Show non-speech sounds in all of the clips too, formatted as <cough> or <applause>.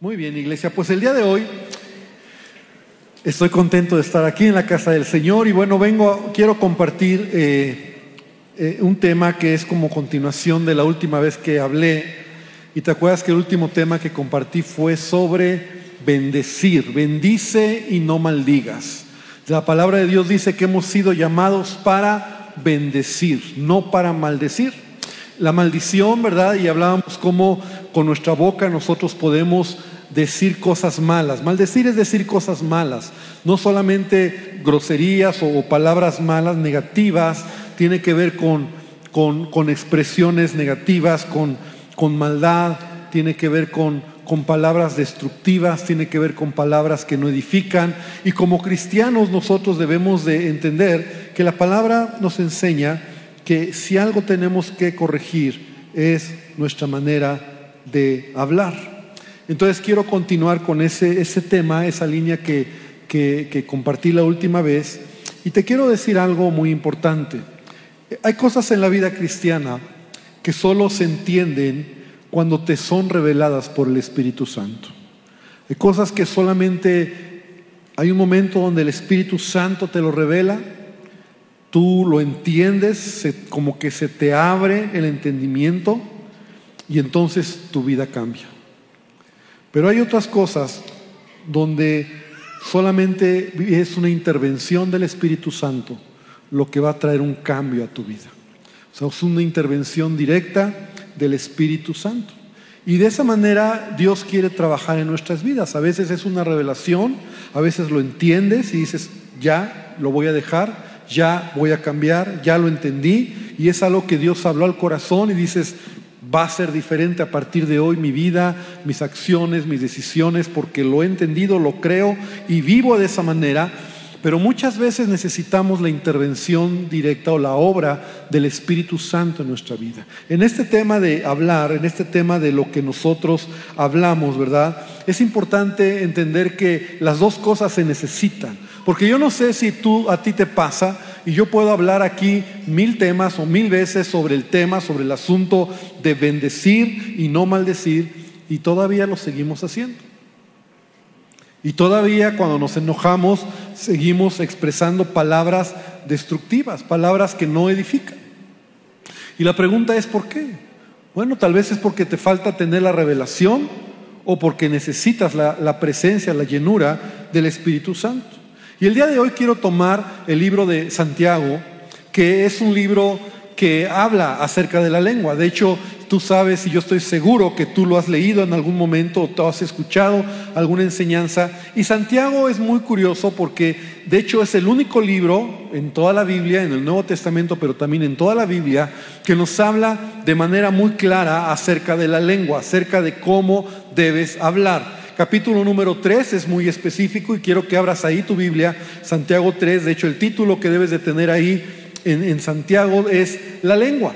Muy bien, iglesia. Pues el día de hoy estoy contento de estar aquí en la casa del Señor y bueno, vengo, quiero compartir eh, eh, un tema que es como continuación de la última vez que hablé. Y te acuerdas que el último tema que compartí fue sobre bendecir, bendice y no maldigas. La palabra de Dios dice que hemos sido llamados para bendecir, no para maldecir. La maldición, ¿verdad? Y hablábamos cómo con nuestra boca nosotros podemos decir cosas malas. Maldecir es decir cosas malas, no solamente groserías o, palabras malas, negativas, tiene que ver con, con, expresiones negativas, con, con, maldad, tiene que ver con, con palabras destructivas, tiene que ver con palabras que no edifican. Y como cristianos nosotros debemos de entender que la palabra nos enseña que si algo tenemos que corregir es nuestra manera de hablar. Entonces quiero continuar con ese, ese tema, esa línea que, que, compartí la última vez. Y te quiero decir algo muy importante. Hay cosas en la vida cristiana que solo se entienden cuando te son reveladas por el Espíritu Santo. Hay cosas que solamente hay un momento donde el Espíritu Santo te lo revela, tú lo entiendes, como que se te abre el entendimiento y entonces tu vida cambia. Pero hay otras cosas donde solamente es una intervención del Espíritu Santo lo que va a traer un cambio a tu vida. O sea, es una intervención directa del Espíritu Santo. Y de esa manera Dios quiere trabajar en nuestras vidas. A veces es una revelación, a veces lo entiendes y dices, ya lo voy a dejar, ya voy a cambiar, ya lo entendí. Y es algo que Dios habló al corazón y dices, va a ser diferente a partir de hoy mi vida, mis acciones, mis decisiones, porque lo he entendido, lo creo y vivo de esa manera. Pero muchas veces necesitamos la intervención directa o la obra del Espíritu Santo en nuestra vida. En este tema de hablar, en este tema de lo que nosotros hablamos, ¿verdad? Es importante entender que las dos cosas se necesitan. Porque yo no sé si tú a ti te pasa y yo puedo hablar aquí mil temas o mil veces sobre el tema, sobre el asunto de bendecir y no maldecir, y todavía lo seguimos haciendo. Y todavía cuando nos enojamos seguimos expresando palabras destructivas, palabras que no edifican. Y la pregunta es ¿por qué? Bueno, tal vez es porque te falta tener la revelación o porque necesitas la, presencia, la llenura del Espíritu Santo. Y el día de hoy quiero tomar el libro de Santiago, que es un libro que habla acerca de la lengua. De hecho, tú sabes y yo estoy seguro que tú lo has leído en algún momento o tú has escuchado alguna enseñanza. Y Santiago es muy curioso porque de hecho es el único libro en toda la Biblia, en el Nuevo Testamento, pero también en toda la Biblia, que nos habla de manera muy clara acerca de la lengua, acerca de cómo debes hablar capítulo número 3 es muy específico y quiero que abras ahí tu Biblia, Santiago 3, de hecho el título que debes de tener ahí en, Santiago es la lengua.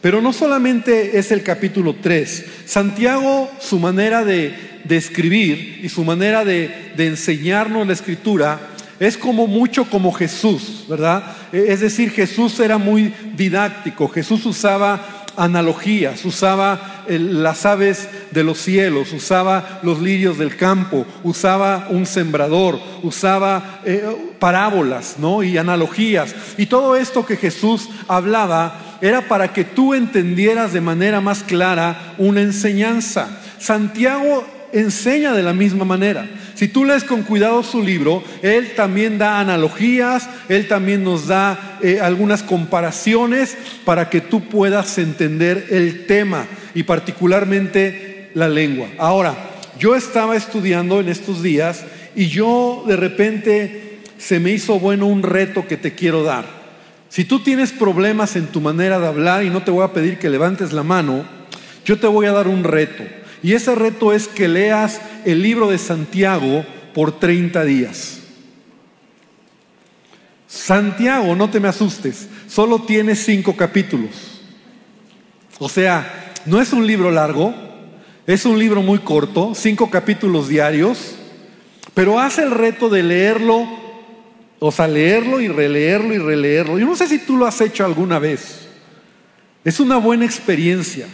Pero no solamente es el capítulo 3, Santiago su manera de, escribir y su manera de, de enseñarnos la escritura es como mucho como Jesús, ¿verdad? Es decir, Jesús era muy didáctico, Jesús usaba analogías, usaba las aves de los cielos, usaba los lirios del campo, usaba un sembrador, usaba eh, parábolas ¿no? y analogías. Y todo esto que Jesús hablaba era para que tú entendieras de manera más clara una enseñanza. Santiago enseña de la misma manera. Si tú lees con cuidado su libro, él también da analogías, él también nos da eh, algunas comparaciones para que tú puedas entender el tema y particularmente la lengua. Ahora, yo estaba estudiando en estos días y yo de repente se me hizo bueno un reto que te quiero dar. Si tú tienes problemas en tu manera de hablar y no te voy a pedir que levantes la mano, yo te voy a dar un reto. Y ese reto es que leas el libro de Santiago por 30 días. Santiago, no te me asustes, solo tiene cinco capítulos. O sea, no es un libro largo, es un libro muy corto, cinco capítulos diarios, pero hace el reto de leerlo, o sea, leerlo y releerlo y releerlo. Yo no sé si tú lo has hecho alguna vez. Es una buena experiencia.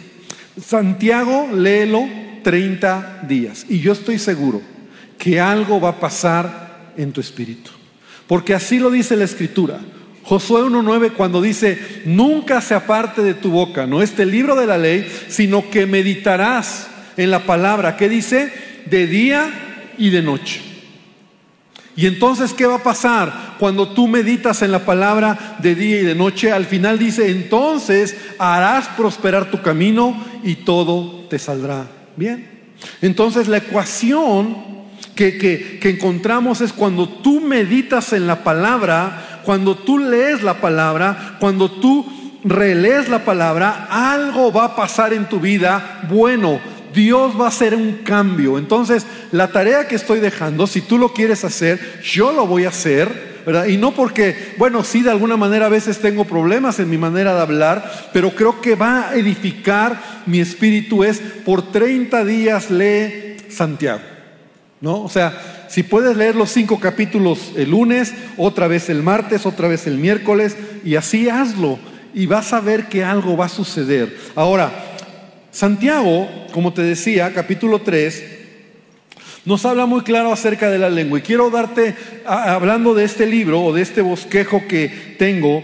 Santiago, léelo 30 días. Y yo estoy seguro que algo va a pasar en tu espíritu. Porque así lo dice la escritura. Josué 1.9 cuando dice, nunca se aparte de tu boca, no este libro de la ley, sino que meditarás en la palabra, que dice, de día y de noche. Y entonces, ¿qué va a pasar cuando tú meditas en la palabra de día y de noche? Al final dice, entonces harás prosperar tu camino y todo te saldrá bien. Entonces la ecuación que, que, encontramos es cuando tú meditas en la palabra, cuando tú lees la palabra, cuando tú relees la palabra, algo va a pasar en tu vida bueno. Dios va a hacer un cambio. Entonces, la tarea que estoy dejando, si tú lo quieres hacer, yo lo voy a hacer. ¿verdad? Y no porque, bueno, sí, de alguna manera a veces tengo problemas en mi manera de hablar, pero creo que va a edificar mi espíritu. Es por 30 días lee Santiago. ¿No? O sea, si puedes leer los cinco capítulos el lunes, otra vez el martes, otra vez el miércoles, y así hazlo, y vas a ver que algo va a suceder. Ahora, Santiago, como te decía, capítulo 3, nos habla muy claro acerca de la lengua. Y quiero darte, hablando de este libro o de este bosquejo que tengo,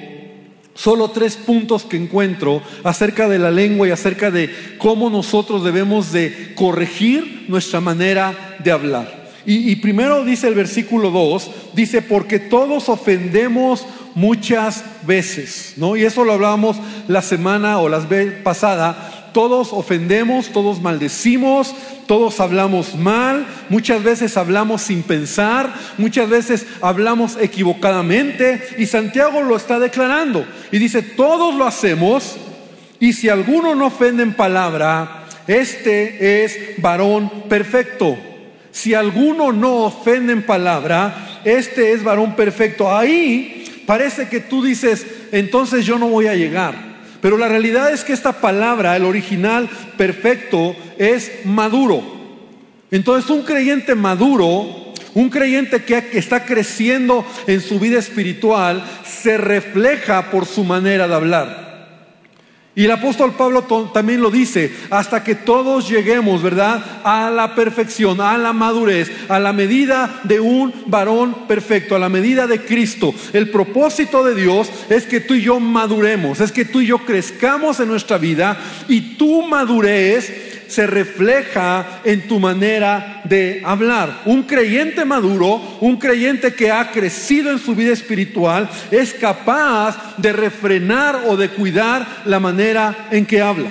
solo tres puntos que encuentro acerca de la lengua y acerca de cómo nosotros debemos de corregir nuestra manera de hablar. Y, primero dice el versículo 2, dice, porque todos ofendemos muchas veces, ¿no? Y eso lo hablábamos la semana o las veces pasada, todos ofendemos, todos maldecimos, todos hablamos mal, muchas veces hablamos sin pensar, muchas veces hablamos equivocadamente y Santiago lo está declarando y dice, todos lo hacemos y si alguno no ofende en palabra, este es varón perfecto. Si alguno no ofende en palabra, este es varón perfecto. Ahí parece que tú dices, entonces yo no voy a llegar. Pero la realidad es que esta palabra, el original perfecto, es maduro. Entonces un creyente maduro, un creyente que está creciendo en su vida espiritual, se refleja por su manera de hablar. Y el apóstol Pablo también lo dice, hasta que todos lleguemos, ¿verdad? A la perfección, a la madurez, a la medida de un varón perfecto, a la medida de Cristo. El propósito de Dios es que tú y yo maduremos, es que tú y yo crezcamos en nuestra vida y tu madurez se refleja en tu manera de hablar. Un creyente maduro, un creyente que ha crecido en su vida espiritual, es capaz de refrenar o de cuidar la manera en que habla.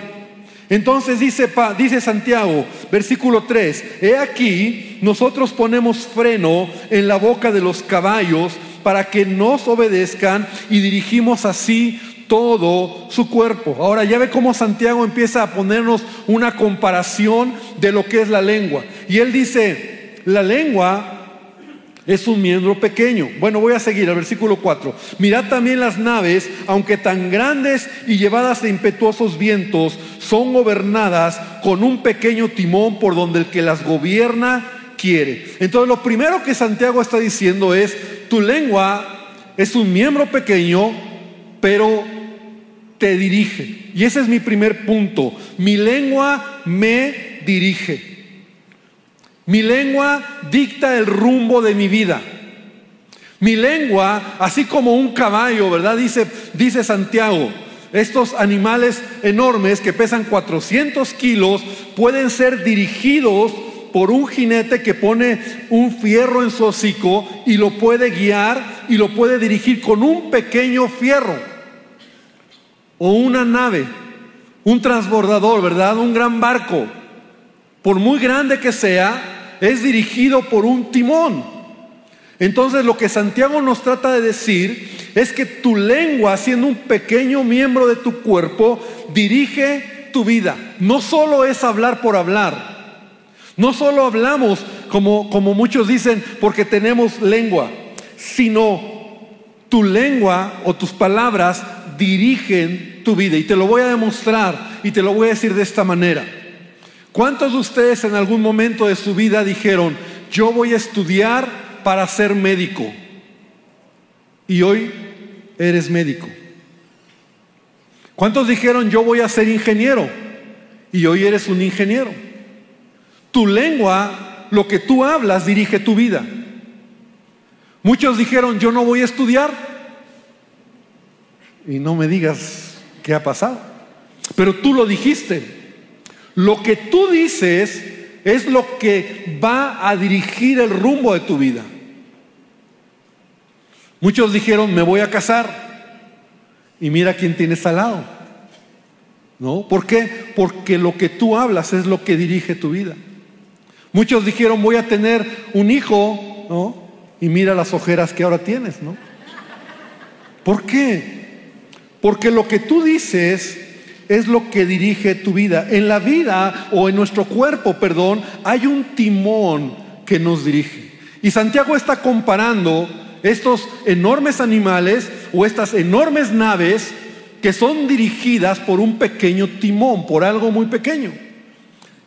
Entonces dice, dice Santiago, versículo 3, he aquí, nosotros ponemos freno en la boca de los caballos para que nos obedezcan y dirigimos así todo su cuerpo. Ahora ya ve cómo Santiago empieza a ponernos una comparación de lo que es la lengua. Y él dice, la lengua es un miembro pequeño. Bueno, voy a seguir al versículo 4. Mirad también las naves, aunque tan grandes y llevadas de impetuosos vientos, son gobernadas con un pequeño timón por donde el que las gobierna quiere. Entonces lo primero que Santiago está diciendo es, tu lengua es un miembro pequeño, pero te dirige. Y ese es mi primer punto. Mi lengua me dirige. Mi lengua dicta el rumbo de mi vida. Mi lengua, así como un caballo, ¿verdad? Dice, dice Santiago, estos animales enormes que pesan 400 kilos pueden ser dirigidos por un jinete que pone un fierro en su hocico y lo puede guiar y lo puede dirigir con un pequeño fierro o una nave, un transbordador, ¿verdad? Un gran barco, por muy grande que sea, es dirigido por un timón. Entonces lo que Santiago nos trata de decir es que tu lengua, siendo un pequeño miembro de tu cuerpo, dirige tu vida. No solo es hablar por hablar. No solo hablamos, como, como muchos dicen, porque tenemos lengua, sino tu lengua o tus palabras dirigen tu vida. Y te lo voy a demostrar y te lo voy a decir de esta manera. ¿Cuántos de ustedes en algún momento de su vida dijeron, yo voy a estudiar para ser médico? Y hoy eres médico. ¿Cuántos dijeron, yo voy a ser ingeniero? Y hoy eres un ingeniero. Tu lengua, lo que tú hablas, dirige tu vida. Muchos dijeron, yo no voy a estudiar. Y no me digas qué ha pasado. Pero tú lo dijiste. Lo que tú dices es lo que va a dirigir el rumbo de tu vida. Muchos dijeron, me voy a casar. Y mira quién tienes al lado. ¿No? ¿Por qué? Porque lo que tú hablas es lo que dirige tu vida. Muchos dijeron, voy a tener un hijo, ¿no? Y mira las ojeras que ahora tienes, ¿no? ¿Por qué? Porque lo que tú dices es lo que dirige tu vida. En la vida o en nuestro cuerpo, perdón, hay un timón que nos dirige. Y Santiago está comparando estos enormes animales o estas enormes naves que son dirigidas por un pequeño timón, por algo muy pequeño.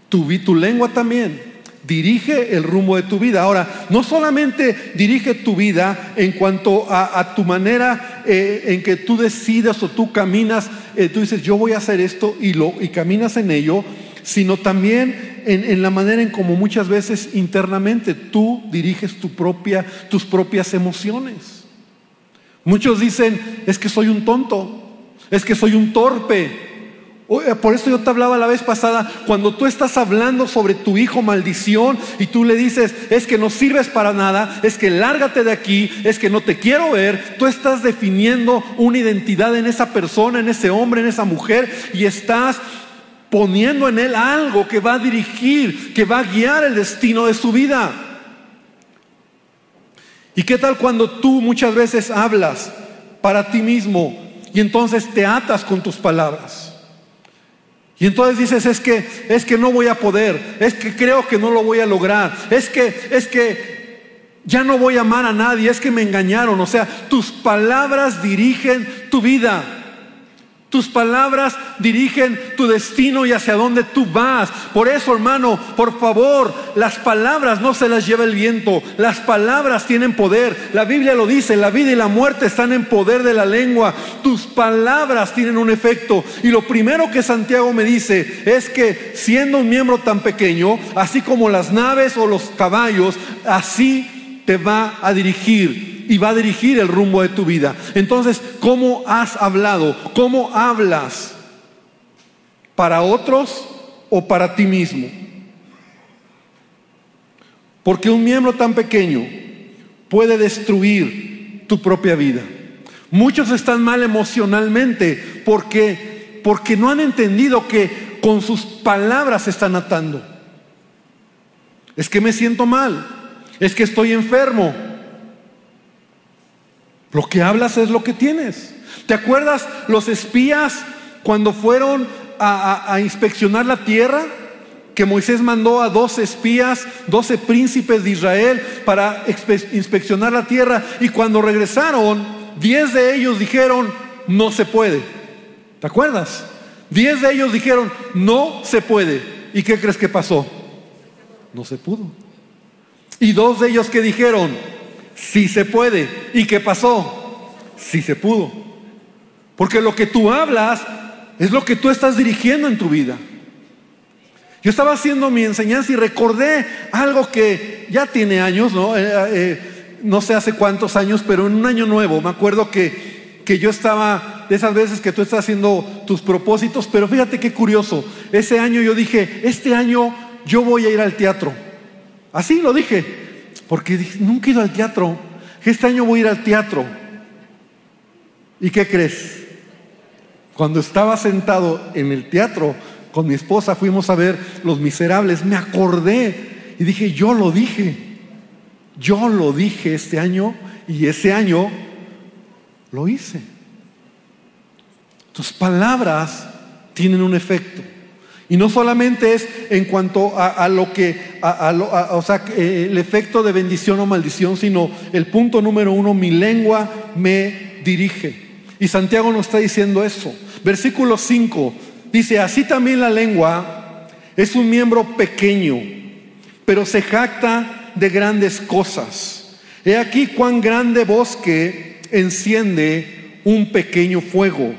Tu, tu lengua también dirige el rumbo de tu vida. Ahora, no solamente dirige tu vida en cuanto a, tu manera eh, en que tú decidas o tú caminas, eh, tú dices, yo voy a hacer esto y, lo, y caminas en ello, sino también en, la manera en como muchas veces internamente tú diriges tu propia, tus propias emociones. Muchos dicen, es que soy un tonto, es que soy un torpe, por eso yo te hablaba la vez pasada, cuando tú estás hablando sobre tu hijo maldición y tú le dices, es que no sirves para nada, es que lárgate de aquí, es que no te quiero ver, tú estás definiendo una identidad en esa persona, en ese hombre, en esa mujer y estás poniendo en él algo que va a dirigir, que va a guiar el destino de su vida. ¿Y qué tal cuando tú muchas veces hablas para ti mismo y entonces te atas con tus palabras? Y entonces dices, es que es que no voy a poder, es que creo que no lo voy a lograr, es que es que ya no voy a amar a nadie, es que me engañaron, o sea, tus palabras dirigen tu vida. Tus palabras dirigen tu destino y hacia dónde tú vas. Por eso, hermano, por favor, las palabras no se las lleva el viento. Las palabras tienen poder. La Biblia lo dice, la vida y la muerte están en poder de la lengua. Tus palabras tienen un efecto. Y lo primero que Santiago me dice es que siendo un miembro tan pequeño, así como las naves o los caballos, así te va a dirigir y va a dirigir el rumbo de tu vida. Entonces, ¿cómo has hablado? ¿Cómo hablas? ¿Para otros o para ti mismo? Porque un miembro tan pequeño puede destruir tu propia vida. Muchos están mal emocionalmente porque, porque no han entendido que con sus palabras están atando. Es que me siento mal, es que estoy enfermo, lo que hablas es lo que tienes. ¿Te acuerdas los espías cuando fueron a, inspeccionar la tierra? Que Moisés mandó a dos espías, doce príncipes de Israel para inspeccionar la tierra. Y cuando regresaron, diez de ellos dijeron, no se puede. ¿Te acuerdas? Diez de ellos dijeron, no se puede. ¿Y qué crees que pasó? No se pudo. Y dos de ellos que dijeron, Sí se puede. ¿Y qué pasó? Sí se pudo. Porque lo que tú hablas es lo que tú estás dirigiendo en tu vida. Yo estaba haciendo mi enseñanza y recordé algo que ya tiene años, ¿no? Eh, eh, no sé hace cuántos años, pero en un año nuevo. Me acuerdo que, que yo estaba de esas veces que tú estás haciendo tus propósitos, pero fíjate qué curioso. Ese año yo dije, este año yo voy a ir al teatro. Así lo dije. Porque nunca he ido al teatro. Este año voy a ir al teatro. ¿Y qué crees? Cuando estaba sentado en el teatro con mi esposa, fuimos a ver Los Miserables, me acordé y dije, yo lo dije. Yo lo dije este año y ese año lo hice. Tus palabras tienen un efecto. Y no solamente es en cuanto a, lo que, o sea, el efecto de bendición o maldición, sino el punto número uno, mi lengua me dirige. Y Santiago nos está diciendo eso. Versículo 5 dice, así también la lengua es un miembro pequeño, pero se jacta de grandes cosas. He aquí cuán grande bosque enciende un pequeño fuego.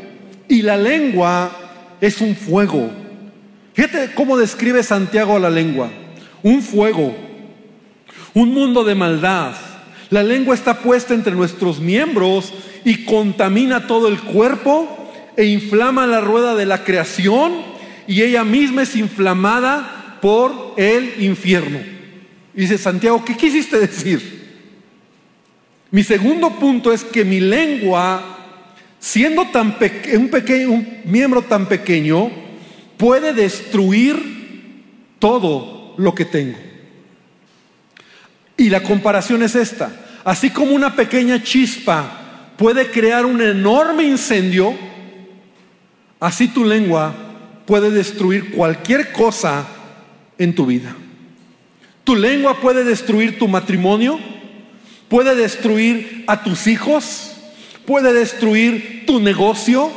Y la lengua es un fuego Fíjate cómo describe Santiago la lengua. un fuego, un mundo de maldad. La lengua está puesta entre nuestros miembros y contamina todo el cuerpo e inflama la rueda de la creación y ella misma es inflamada por el infierno. Dice Santiago, ¿qué quisiste decir? Mi segundo punto es que mi lengua, siendo tan un, pequeño, un miembro tan pequeño, puede destruir todo lo que tengo. Y la comparación es esta. Así como una pequeña chispa puede crear un enorme incendio, así tu lengua puede destruir cualquier cosa en tu vida. Tu lengua puede destruir tu matrimonio, puede destruir a tus hijos, puede destruir tu negocio,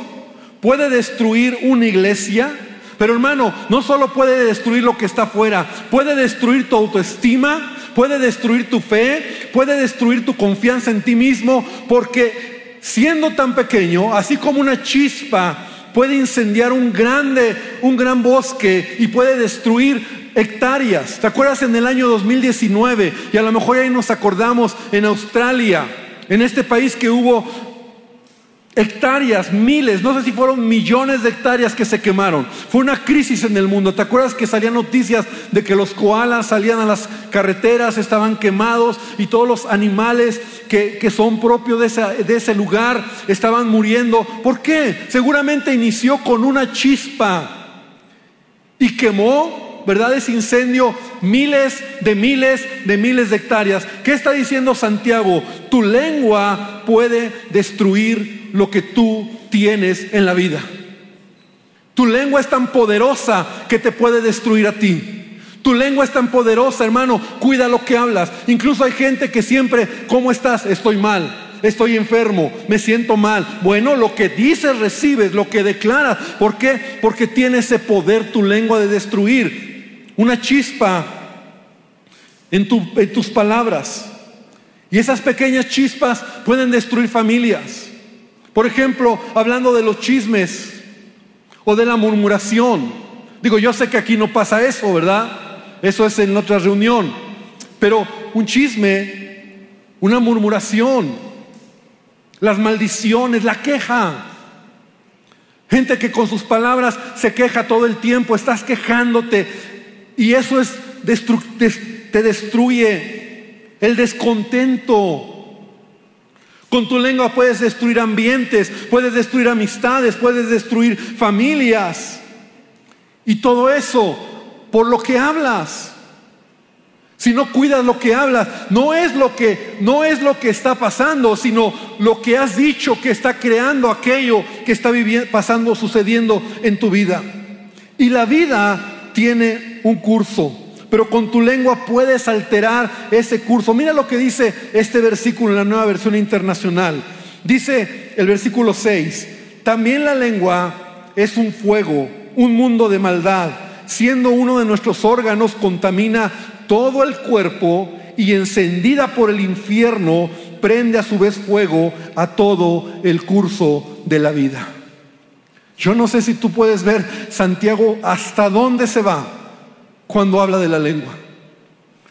puede destruir una iglesia. Pero hermano, no solo puede destruir lo que está afuera, puede destruir tu autoestima, puede destruir tu fe, puede destruir tu confianza en ti mismo, porque siendo tan pequeño, así como una chispa puede incendiar un grande, un gran bosque y puede destruir hectáreas. ¿Te acuerdas en el año 2019? Y a lo mejor ahí nos acordamos en Australia, en este país que hubo hectáreas, miles, no sé si fueron millones de hectáreas que se quemaron. Fue una crisis en el mundo. ¿Te acuerdas que salían noticias de que los koalas salían a las carreteras, estaban quemados y todos los animales que, que son propios de, de ese lugar estaban muriendo? ¿Por qué? Seguramente inició con una chispa y quemó ¿verdad? Ese incendio, miles de miles de miles de hectáreas. ¿Qué está diciendo Santiago? Tu lengua puede destruir lo que tú tienes en la vida. Tu lengua es tan poderosa que te puede destruir a ti. Tu lengua es tan poderosa, hermano, cuida lo que hablas. Incluso hay gente que siempre, ¿cómo estás? Estoy mal estoy enfermo, me siento mal. Bueno, lo que dices recibes, lo que declaras. ¿Por qué? Porque tiene ese poder tu lengua de destruir una chispa en, tus palabras. Y esas pequeñas chispas pueden destruir familias. Por ejemplo, hablando de los chismes o de la murmuración. Digo, yo sé que aquí no pasa eso, ¿verdad? Eso es en otra reunión. Pero un chisme, una murmuración, las maldiciones, la queja. Gente que con sus palabras se queja todo el tiempo, estás quejándote, y eso es te destruye el descontento. Con tu lengua puedes destruir ambientes, puedes destruir amistades, puedes destruir familias. Y todo eso por lo que hablas. Si no cuidas lo que hablas, no es lo que no es lo que está pasando, sino lo que has dicho que está creando aquello que está viviendo, pasando, sucediendo en tu vida. Y la vida tiene un curso, pero con tu lengua puedes alterar ese curso. Mira lo que dice este versículo en la nueva versión internacional. Dice el versículo 6, también la lengua es un fuego, un mundo de maldad. Siendo uno de nuestros órganos, contamina todo el cuerpo y encendida por el infierno, prende a su vez fuego a todo el curso de la vida. Yo no sé si tú puedes ver, Santiago, hasta dónde se va cuando habla de la lengua.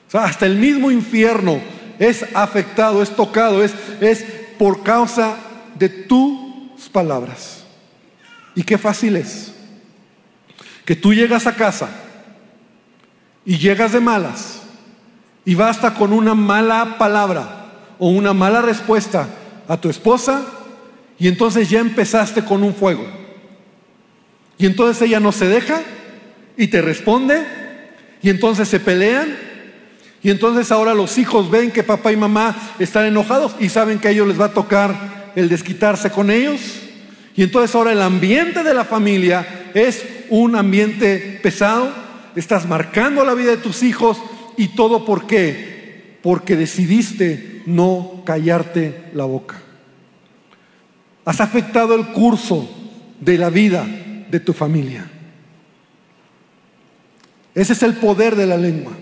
O sea, hasta el mismo infierno es afectado, es tocado, es, es por causa de tus palabras. Y qué fácil es que tú llegas a casa y llegas de malas y basta con una mala palabra o una mala respuesta a tu esposa y entonces ya empezaste con un fuego. Y entonces ella no se deja y te responde y entonces se pelean y entonces ahora los hijos ven que papá y mamá están enojados y saben que a ellos les va a tocar el desquitarse con ellos. Y entonces ahora el ambiente de la familia es un ambiente pesado, estás marcando la vida de tus hijos y todo por qué? Porque decidiste no callarte la boca. Has afectado el curso de la vida de tu familia. Ese es el poder de la lengua.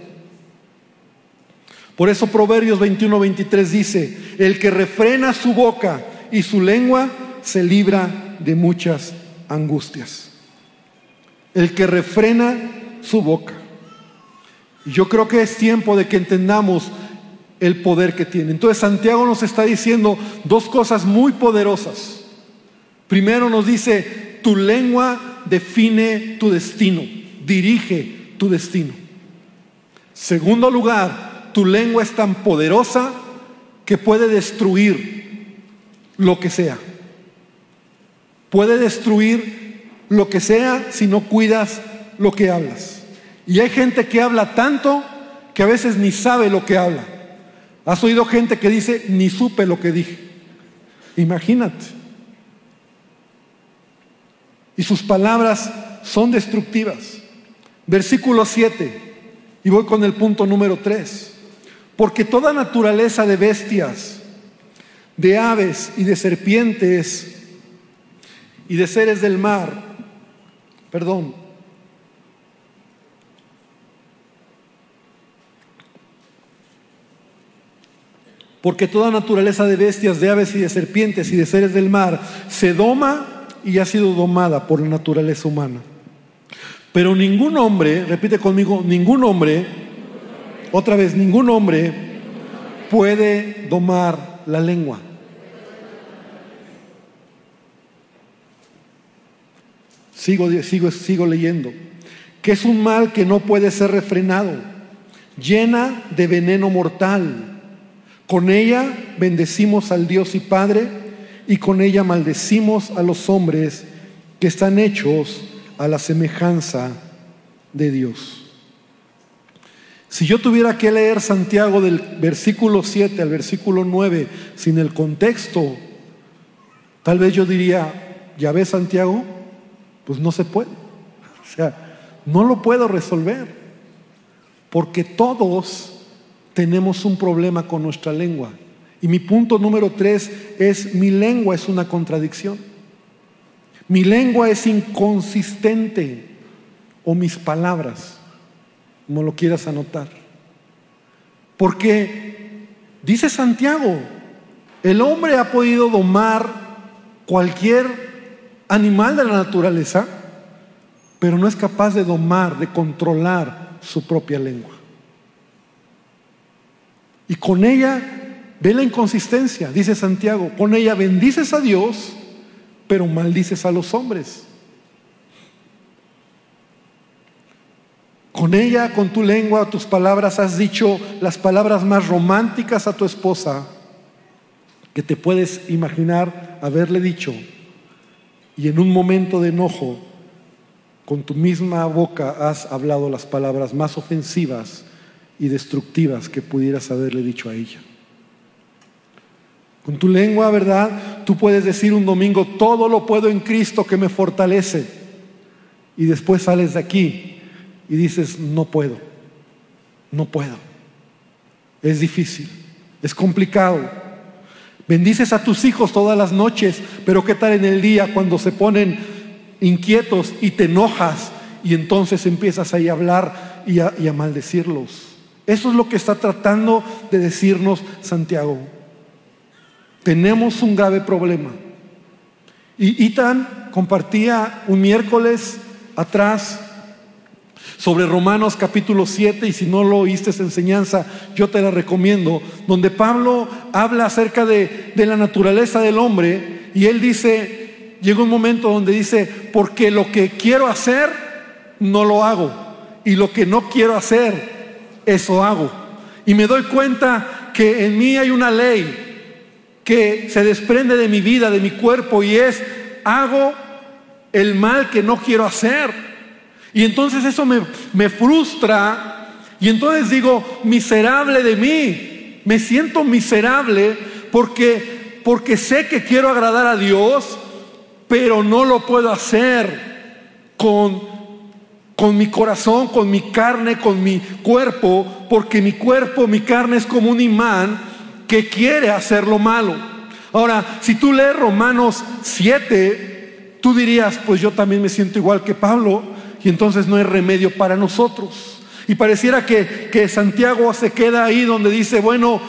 Por eso Proverbios 21, 23 dice, el que refrena su boca y su lengua se libra de muchas angustias. El que refrena su boca. Y yo creo que es tiempo de que entendamos el poder que tiene. Entonces Santiago nos está diciendo dos cosas muy poderosas. Primero nos dice, tu lengua define tu destino, dirige tu destino. Segundo lugar, tu lengua es tan poderosa que puede destruir lo que sea. Puede destruir lo que sea si no cuidas lo que hablas. Y hay gente que habla tanto que a veces ni sabe lo que habla. ¿Has oído gente que dice, ni supe lo que dije? Imagínate. Y sus palabras son destructivas. Versículo 7, y voy con el punto número 3. Porque toda naturaleza de bestias, de aves y de serpientes y de seres del mar, perdón, porque toda naturaleza de bestias, de aves y de serpientes y de seres del mar se doma y ha sido domada por la naturaleza humana. Pero ningún hombre, repite conmigo, ningún hombre, otra vez, ningún hombre puede domar la lengua. Sigo, sigo, sigo leyendo. Que es un mal que no puede ser refrenado, llena de veneno mortal con ella bendecimos al Dios y Padre y con ella maldecimos a los hombres que están hechos a la semejanza de Dios. Si yo tuviera que leer Santiago del versículo 7 al versículo 9 sin el contexto, tal vez yo diría, ¿ya ves Santiago? Pues no se puede. <laughs> O sea, no lo puedo resolver, porque todos tenemos un problema con nuestra lengua. Y mi punto número tres es, mi lengua es una contradicción. Mi lengua es inconsistente o mis palabras, como lo quieras anotar. Porque, dice Santiago, el hombre ha podido domar cualquier animal de la naturaleza, pero no es capaz de domar, de controlar su propia lengua. Y con ella, ve la inconsistencia, dice Santiago, con ella bendices a Dios, pero maldices a los hombres. Con ella, con tu lengua, tus palabras, has dicho las palabras más románticas a tu esposa que te puedes imaginar haberle dicho. Y en un momento de enojo, con tu misma boca has hablado las palabras más ofensivas y destructivas que pudieras haberle dicho a ella. Con tu lengua, ¿verdad? Tú puedes decir un domingo, todo lo puedo en Cristo que me fortalece. Y después sales de aquí y dices, no puedo, no puedo. Es difícil, es complicado. Bendices a tus hijos todas las noches, pero ¿qué tal en el día cuando se ponen inquietos y te enojas y entonces empiezas ahí a hablar y a, y a maldecirlos? Eso es lo que está tratando de decirnos Santiago. Tenemos un grave problema. Y Itan compartía un miércoles atrás sobre Romanos capítulo 7, y si no lo oíste esa enseñanza, yo te la recomiendo, donde Pablo habla acerca de, de la naturaleza del hombre, y él dice, llega un momento donde dice, porque lo que quiero hacer, no lo hago, y lo que no quiero hacer, eso hago. Y me doy cuenta que en mí hay una ley que se desprende de mi vida, de mi cuerpo, y es, hago el mal que no quiero hacer. Y entonces eso me, me frustra, y entonces digo, miserable de mí, me siento miserable porque, porque sé que quiero agradar a Dios, pero no lo puedo hacer con con mi corazón, con mi carne, con mi cuerpo, porque mi cuerpo, mi carne es como un imán que quiere hacer lo malo. Ahora, si tú lees Romanos 7, tú dirías, pues yo también me siento igual que Pablo, y entonces no hay remedio para nosotros. Y pareciera que, que Santiago se queda ahí donde dice, bueno,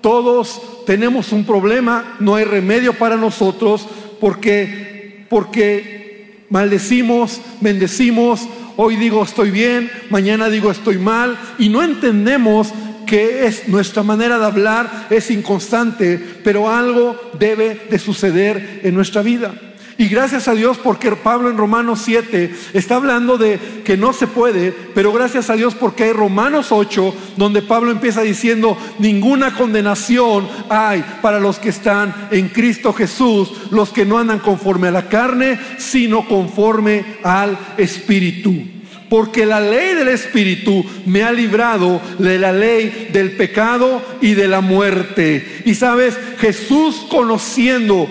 todos tenemos un problema, no hay remedio para nosotros, porque, porque maldecimos, bendecimos, Hoy digo estoy bien, mañana digo estoy mal y no entendemos que es nuestra manera de hablar es inconstante, pero algo debe de suceder en nuestra vida. Y gracias a Dios porque Pablo en Romanos 7 está hablando de que no se puede, pero gracias a Dios porque hay Romanos 8 donde Pablo empieza diciendo, ninguna condenación hay para los que están en Cristo Jesús, los que no andan conforme a la carne, sino conforme al Espíritu porque la ley del Espíritu me ha librado de la ley del pecado y de la muerte. Y sabes, Jesús conociendo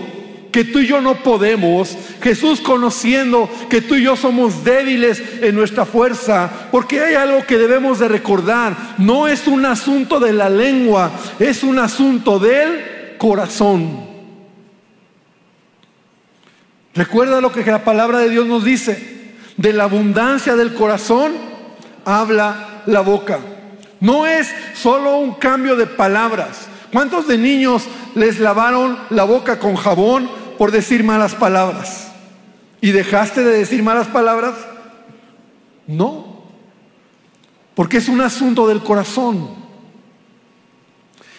que tú y yo no podemos, Jesús conociendo que tú y yo somos débiles en nuestra fuerza, porque hay algo que debemos de recordar, no es un asunto de la lengua, es un asunto del corazón. Recuerda lo que la palabra de Dios nos dice, de la abundancia del corazón habla la boca. No es solo un cambio de palabras. ¿Cuántos de niños les lavaron la boca con jabón por decir malas palabras. ¿Y dejaste de decir malas palabras? No, porque es un asunto del corazón.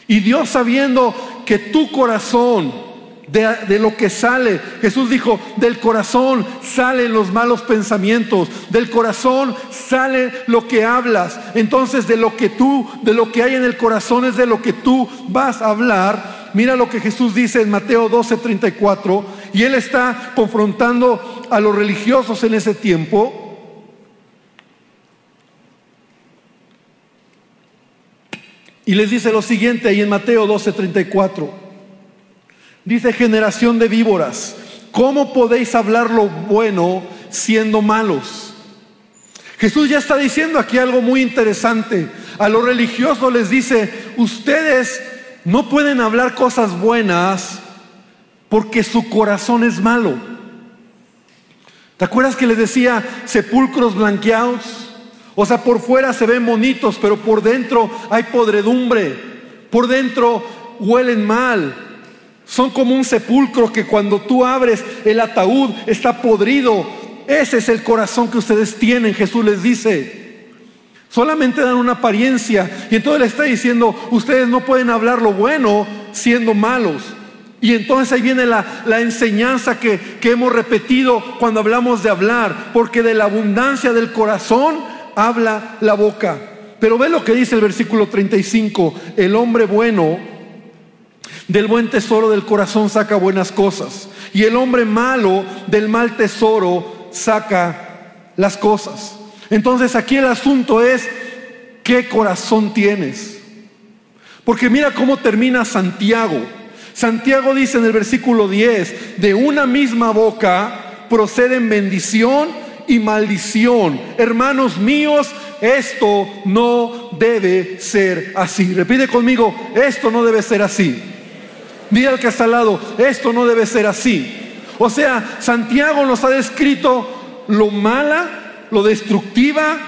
Y Dios sabiendo que tu corazón, de, lo que sale, Jesús dijo, del corazón salen los malos pensamientos, del corazón sale lo que hablas. Entonces de lo que tú, de lo que hay en el corazón es de lo que tú vas a hablar mira lo que Jesús dice en Mateo 12, 34, y él está confrontando a los religiosos en ese tiempo. Y les dice lo siguiente ahí en Mateo 12, 34. Dice generación de víboras, ¿cómo podéis hablar lo bueno siendo malos? Jesús ya está diciendo aquí algo muy interesante. A los religiosos les dice, ustedes no pueden hablar cosas buenas porque su corazón es malo. ¿Te acuerdas que les decía sepulcros blanqueados? O sea, por fuera se ven bonitos, pero por dentro hay podredumbre. Por dentro huelen mal. Son como un sepulcro que cuando tú abres el ataúd está podrido. Ese es el corazón que ustedes tienen, Jesús les dice. Solamente dan una apariencia. Y entonces le está diciendo, ustedes no pueden hablar lo bueno siendo malos. Y entonces ahí viene la, enseñanza que, que hemos repetido cuando hablamos de hablar, porque de la abundancia del corazón habla la boca. Pero ve lo que dice el versículo 35, el hombre bueno del buen tesoro del corazón saca buenas cosas, y el hombre malo del mal tesoro saca las cosas. Entonces aquí el asunto es, ¿qué corazón tienes? Porque mira cómo termina Santiago. Santiago dice en el versículo 10, de una misma boca proceden bendición y maldición. Hermanos míos, esto no debe ser así. Repite conmigo, esto no debe ser así. Dile al que está al lado, esto no debe ser así. O sea, Santiago nos ha descrito lo mala lo destructiva,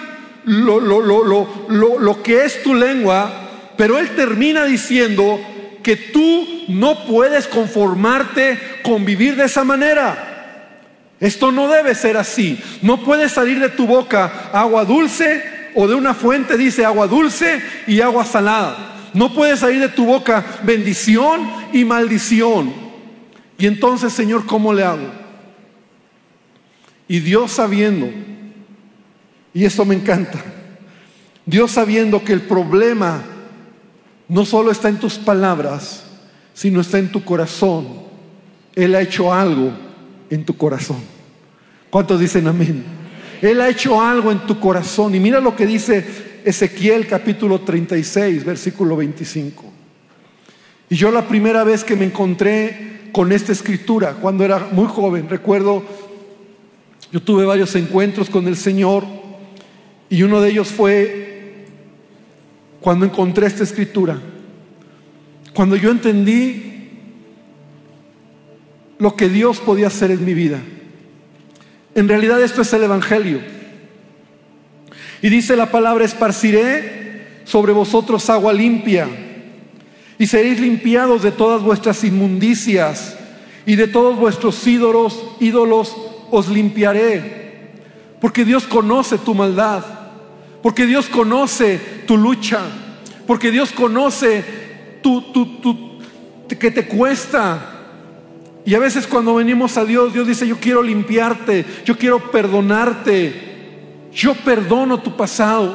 lo, lo, que es tu lengua, pero Él termina diciendo que tú no puedes conformarte con vivir de esa manera. Esto no debe ser así. No puede salir de tu boca agua dulce o de una fuente dice agua dulce y agua salada. No puede salir de tu boca bendición y maldición. Y entonces, Señor, ¿cómo le hago? Y Dios sabiendo y esto me encanta. Dios sabiendo que el problema no solo está en tus palabras, sino está en tu corazón. Él ha hecho algo en tu corazón. ¿Cuántos dicen amén? Él ha hecho algo en tu corazón. Y mira lo que dice Ezequiel capítulo 36, versículo 25. Y yo la primera vez que me encontré con esta escritura, cuando era muy joven, recuerdo, yo tuve varios encuentros con el Señor y uno de ellos fue cuando encontré esta escritura. Cuando yo entendí lo que Dios podía hacer en mi vida. En realidad esto es el Evangelio. Y dice la palabra, esparciré sobre vosotros agua limpia y seréis limpiados de todas vuestras inmundicias y de todos vuestros ídolos, ídolos os limpiaré Porque Dios conoce tu maldad. Porque Dios conoce tu lucha. Porque Dios conoce tu, tu, que te cuesta. Y a veces cuando venimos a Dios, Dios dice, yo quiero limpiarte, yo quiero perdonarte, yo perdono tu pasado,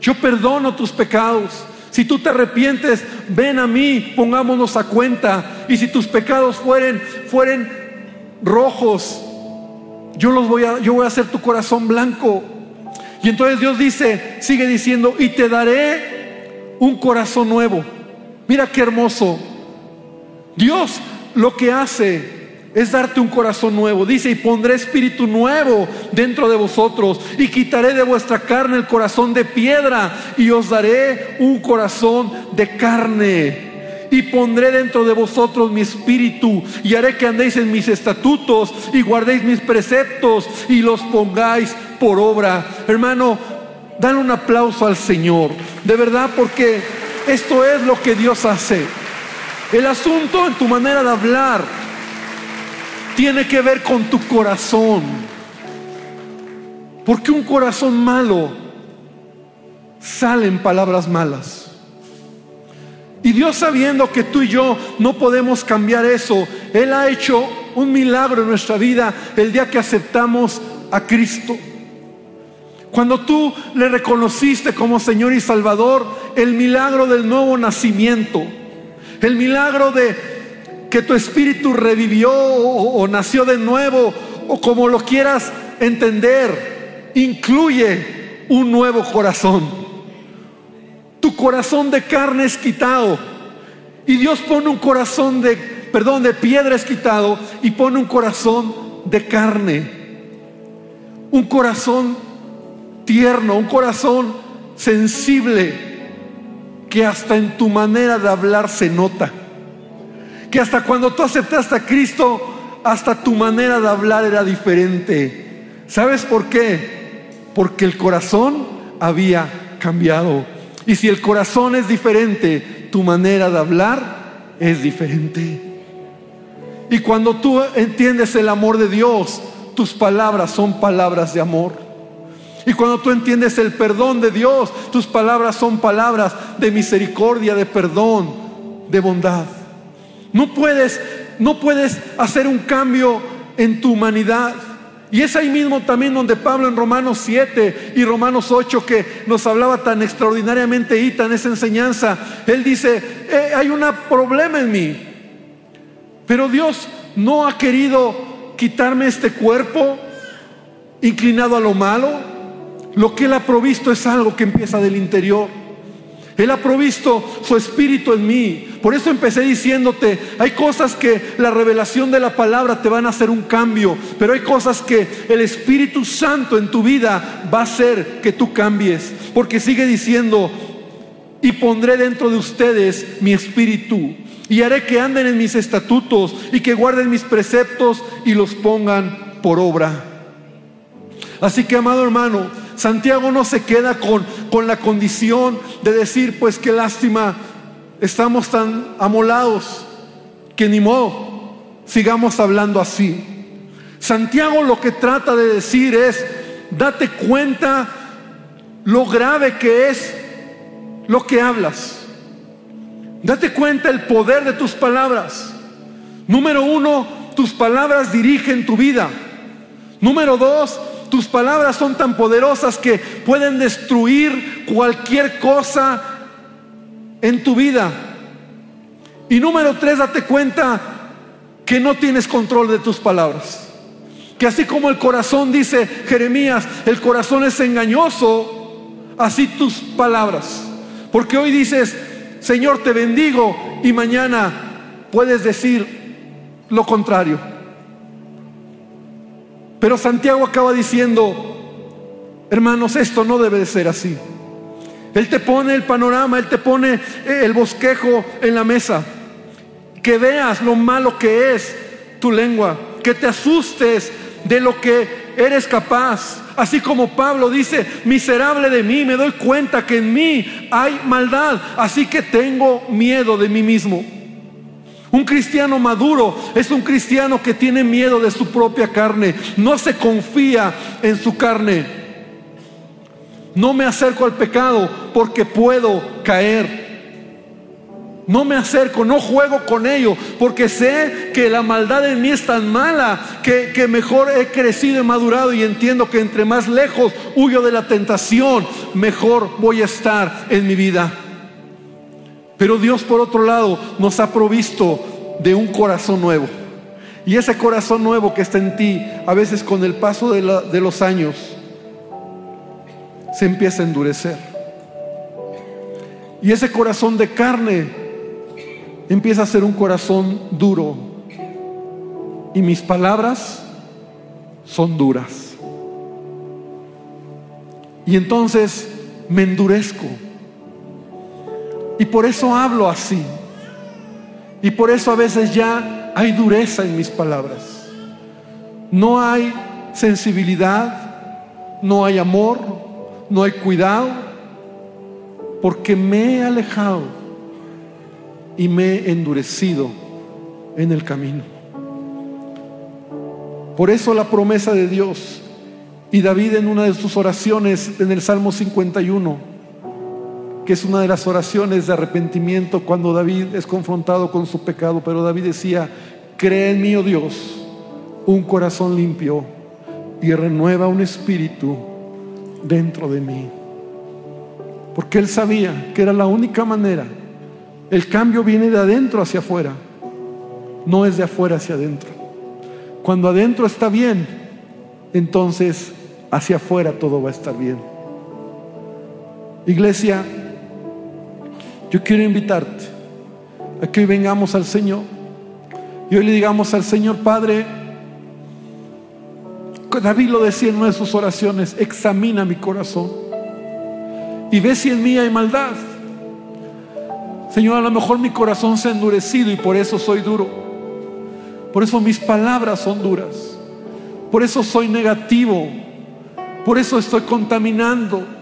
yo perdono tus pecados. Si tú te arrepientes, ven a mí, pongámonos a cuenta. Y si tus pecados fueren, fueren rojos, yo los voy a, yo voy a hacer tu corazón blanco. Y entonces Dios dice, sigue diciendo, y te daré un corazón nuevo. Mira qué hermoso. Dios lo que hace es darte un corazón nuevo. Dice, y pondré espíritu nuevo dentro de vosotros, y quitaré de vuestra carne el corazón de piedra, y os daré un corazón de carne. Y pondré dentro de vosotros mi espíritu, y haré que andéis en mis estatutos, y guardéis mis preceptos, y los pongáis por obra. Hermano, dan un aplauso al Señor, de verdad, porque esto es lo que Dios hace. El asunto en tu manera de hablar tiene que ver con tu corazón. Porque un corazón malo salen palabras malas. Y Dios sabiendo que tú y yo no podemos cambiar eso, Él ha hecho un milagro en nuestra vida el día que aceptamos a Cristo. Cuando tú le reconociste como Señor y Salvador, el milagro del nuevo nacimiento, el milagro de que tu espíritu revivió o, nació de nuevo o como lo quieras entender, incluye un nuevo corazón. Tu corazón de carne es quitado y Dios pone un corazón de, perdón, de piedra es quitado y pone un corazón de carne. Un corazón tierno, un corazón sensible que hasta en tu manera de hablar se nota que hasta cuando tú aceptaste a Cristo, hasta tu manera de hablar era diferente. ¿Sabes por qué? Porque el corazón había cambiado. Y si el corazón es diferente, tu manera de hablar es diferente. Y cuando tú entiendes el amor de Dios, tus palabras son palabras de amor. Y cuando tú entiendes el perdón de Dios, tus palabras son palabras de misericordia, de perdón, de bondad. No puedes, no puedes hacer un cambio en tu humanidad. Y es ahí mismo también donde Pablo en Romanos 7 y Romanos 8 que nos hablaba tan extraordinariamente y tan esa enseñanza, él dice, eh, hay un problema en mí, pero Dios no ha querido quitarme este cuerpo inclinado a lo malo, lo que Él ha provisto es algo que empieza del interior. Él ha provisto su espíritu en mí. Por eso empecé diciéndote, hay cosas que la revelación de la palabra te van a hacer un cambio, pero hay cosas que el Espíritu Santo en tu vida va a hacer que tú cambies. Porque sigue diciendo, y pondré dentro de ustedes mi espíritu, y haré que anden en mis estatutos, y que guarden mis preceptos y los pongan por obra. Así que, amado hermano, Santiago no se queda con, con la condición de decir, pues qué lástima, estamos tan amolados que ni modo, sigamos hablando así. Santiago lo que trata de decir es, date cuenta lo grave que es lo que hablas. Date cuenta el poder de tus palabras. Número uno, tus palabras dirigen tu vida. Número dos, tus palabras son tan poderosas que pueden destruir cualquier cosa en tu vida. Y número tres, date cuenta que no tienes control de tus palabras. Que así como el corazón dice Jeremías, el corazón es engañoso, así tus palabras. Porque hoy dices, Señor, te bendigo y mañana puedes decir lo contrario. Pero Santiago acaba diciendo, hermanos, esto no debe de ser así. Él te pone el panorama, Él te pone eh, el bosquejo en la mesa. Que veas lo malo que es tu lengua, que te asustes de lo que eres capaz. Así como Pablo dice, miserable de mí, me doy cuenta que en mí hay maldad, así que tengo miedo de mí mismo. Un cristiano maduro es un cristiano que tiene miedo de su propia carne, no se confía en su carne. No me acerco al pecado porque puedo caer. No me acerco, no juego con ello, porque sé que la maldad en mí es tan mala que, que, mejor he crecido y madurado y entiendo que entre más lejos huyo de la tentación, mejor voy a estar en mi vida. Pero Dios, por otro lado, nos ha provisto de un corazón nuevo. Y ese corazón nuevo que está en ti, a veces con el paso de, de los años, se empieza a endurecer. Y ese corazón de carne empieza a ser un corazón duro. Y mis palabras son duras. Y entonces me endurezco. Y por eso hablo así. Y por eso a veces ya hay dureza en mis palabras. No hay sensibilidad, no hay amor, no hay cuidado, porque me he alejado y me he endurecido en el camino. Por eso la promesa de Dios y David en una de sus oraciones en el Salmo 51, que es una de las oraciones de arrepentimiento cuando David es confrontado con su pecado, pero David decía, cree en mí, oh Dios, un corazón limpio y renueva un espíritu dentro de mí. Porque él sabía que era la única manera el cambio viene de adentro hacia afuera, no es de afuera hacia adentro. Cuando adentro está bien, entonces hacia afuera todo va a estar bien. Iglesia, yo quiero invitarte a que hoy vengamos al Señor y hoy le digamos al Señor Padre, David lo decía en una de sus oraciones, examina mi corazón y ve si en mí hay maldad Señor, a lo mejor mi corazón se ha endurecido y por eso soy duro. Por eso mis palabras son duras. Por eso soy negativo. Por eso estoy contaminando.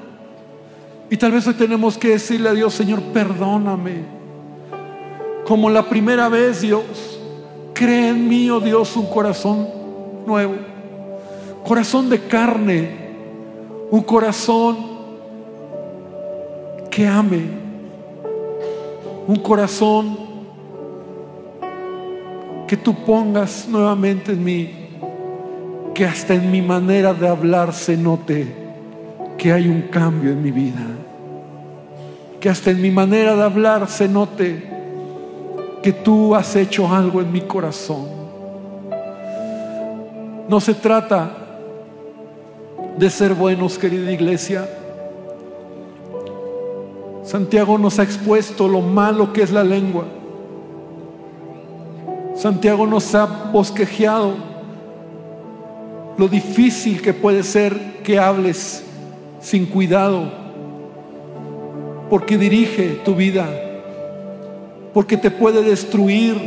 Y tal vez hoy tenemos que decirle a Dios, Señor, perdóname. Como la primera vez, Dios, cree en mí, oh Dios, un corazón nuevo. Corazón de carne. Un corazón que ame un corazón que tú pongas nuevamente en mí, que hasta en mi manera de hablar se note que hay un cambio en mi vida, que hasta en mi manera de hablar se note que tú has hecho algo en mi corazón. No se trata de ser buenos, querida iglesia Santiago nos ha expuesto lo malo que es la lengua. Santiago nos ha bosquejeado lo difícil que puede ser que hables sin cuidado, porque dirige tu vida, porque te puede destruir.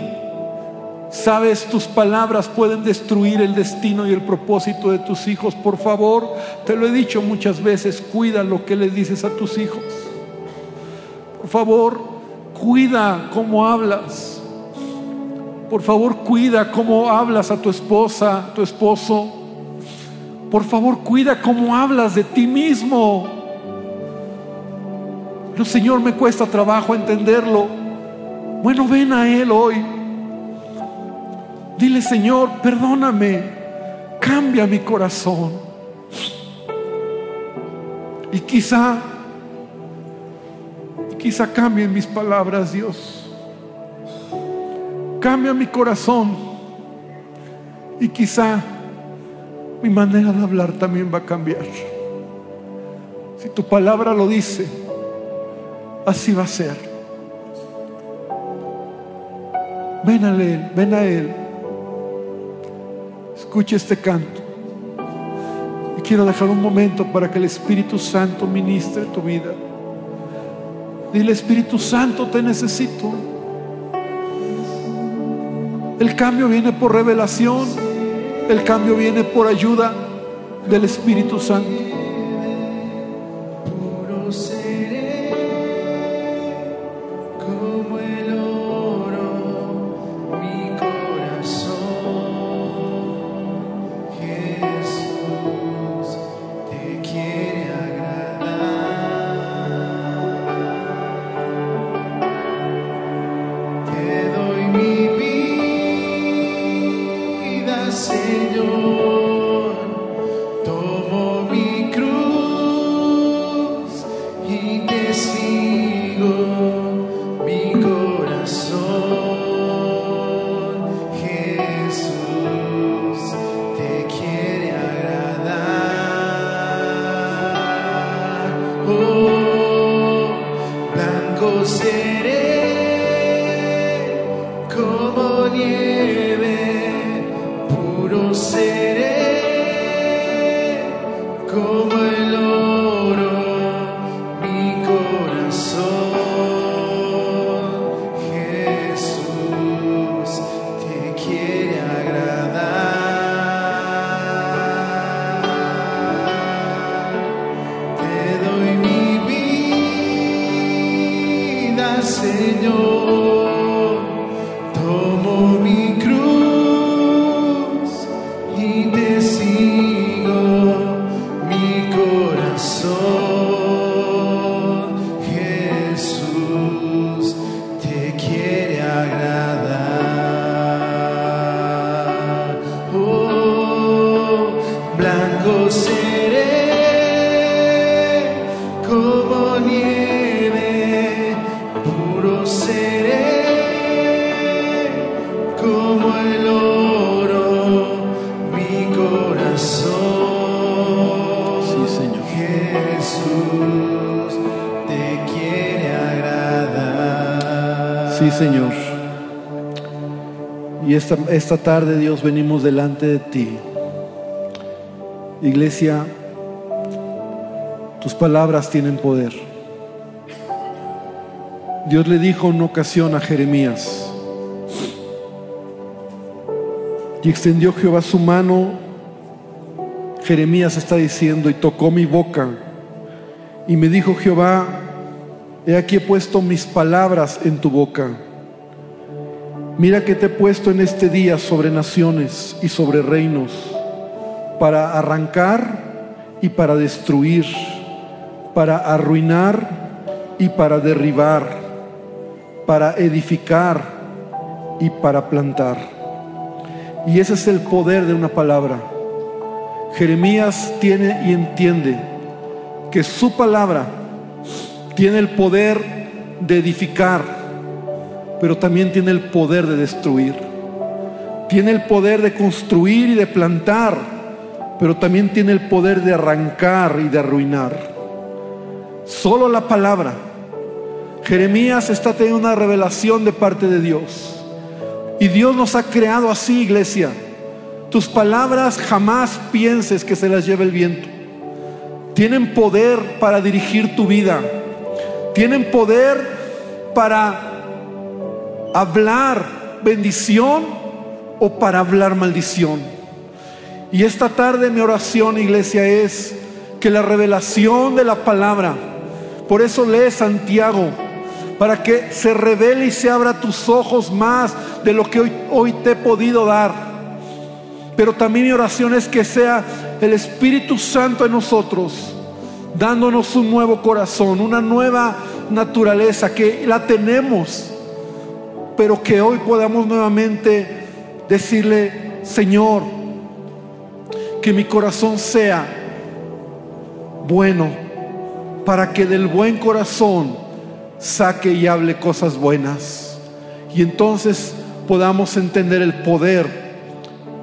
Sabes, tus palabras pueden destruir el destino y el propósito de tus hijos. Por favor, te lo he dicho muchas veces, cuida lo que le dices a tus hijos. Por favor, cuida cómo hablas. Por favor, cuida cómo hablas a tu esposa, tu esposo. Por favor, cuida cómo hablas de ti mismo. Pero Señor, me cuesta trabajo entenderlo. Bueno, ven a Él hoy. Dile, Señor, perdóname. Cambia mi corazón. Y quizá Quizá cambien mis palabras, Dios. Cambia mi corazón. Y quizá mi manera de hablar también va a cambiar. Si tu palabra lo dice, así va a ser. Ven a Él, ven a Él. Escuche este canto. Y quiero dejar un momento para que el Espíritu Santo ministre tu vida. Dile, Espíritu Santo, te necesito. El cambio viene por revelación. El cambio viene por ayuda del Espíritu Santo. soul. Esta, tarde, Dios, venimos delante de ti. Iglesia, tus palabras tienen poder. Dios le dijo en una ocasión a Jeremías, y extendió Jehová su mano, Jeremías está diciendo, y tocó mi boca, y me dijo Jehová, he aquí he puesto mis palabras en tu boca Mira que te he puesto en este día sobre naciones y sobre reinos, para arrancar y para destruir, para arruinar y para derribar, para edificar y para plantar. Y ese es el poder de una palabra. Jeremías tiene y entiende que su palabra tiene el poder de edificar, pero también tiene el poder de destruir. Tiene el poder de construir y de plantar, pero también tiene el poder de arrancar y de arruinar. Solo la palabra. Jeremías está teniendo una revelación de parte de Dios. Y Dios nos ha creado así, iglesia. Tus palabras jamás pienses que se las lleve el viento. Tienen poder para dirigir tu vida. Tienen poder para hablar bendición o para hablar maldición. Y esta tarde mi oración, iglesia, es que la revelación de la palabra, por eso lee Santiago, para que se revele y se abra tus ojos más de lo que hoy, hoy te he podido dar. Pero también mi oración es que sea el Espíritu Santo en nosotros, dándonos un nuevo corazón, una nueva naturaleza que la tenemos pero que hoy podamos nuevamente decirle, Señor, que mi corazón sea bueno, para que del buen corazón saque y hable cosas buenas. Y entonces podamos entender el poder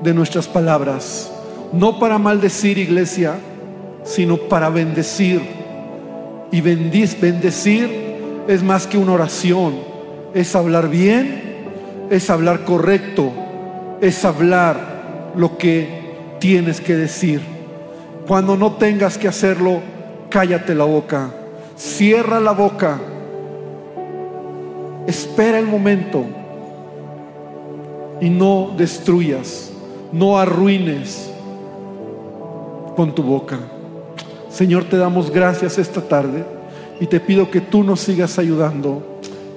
de nuestras palabras, no para maldecir iglesia, sino para bendecir. Y bendecir es más que una oración es hablar bien, es hablar correcto, es hablar lo que tienes que decir. Cuando no tengas que hacerlo, cállate la boca, cierra la boca, espera el momento y no destruyas, no arruines con tu boca. Señor, te damos gracias esta tarde y te pido que tú nos sigas ayudando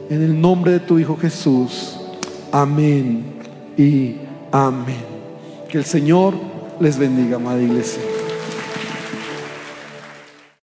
en el nombre de tu Hijo Jesús. Amén y amén. Que el Señor les bendiga, amada iglesia.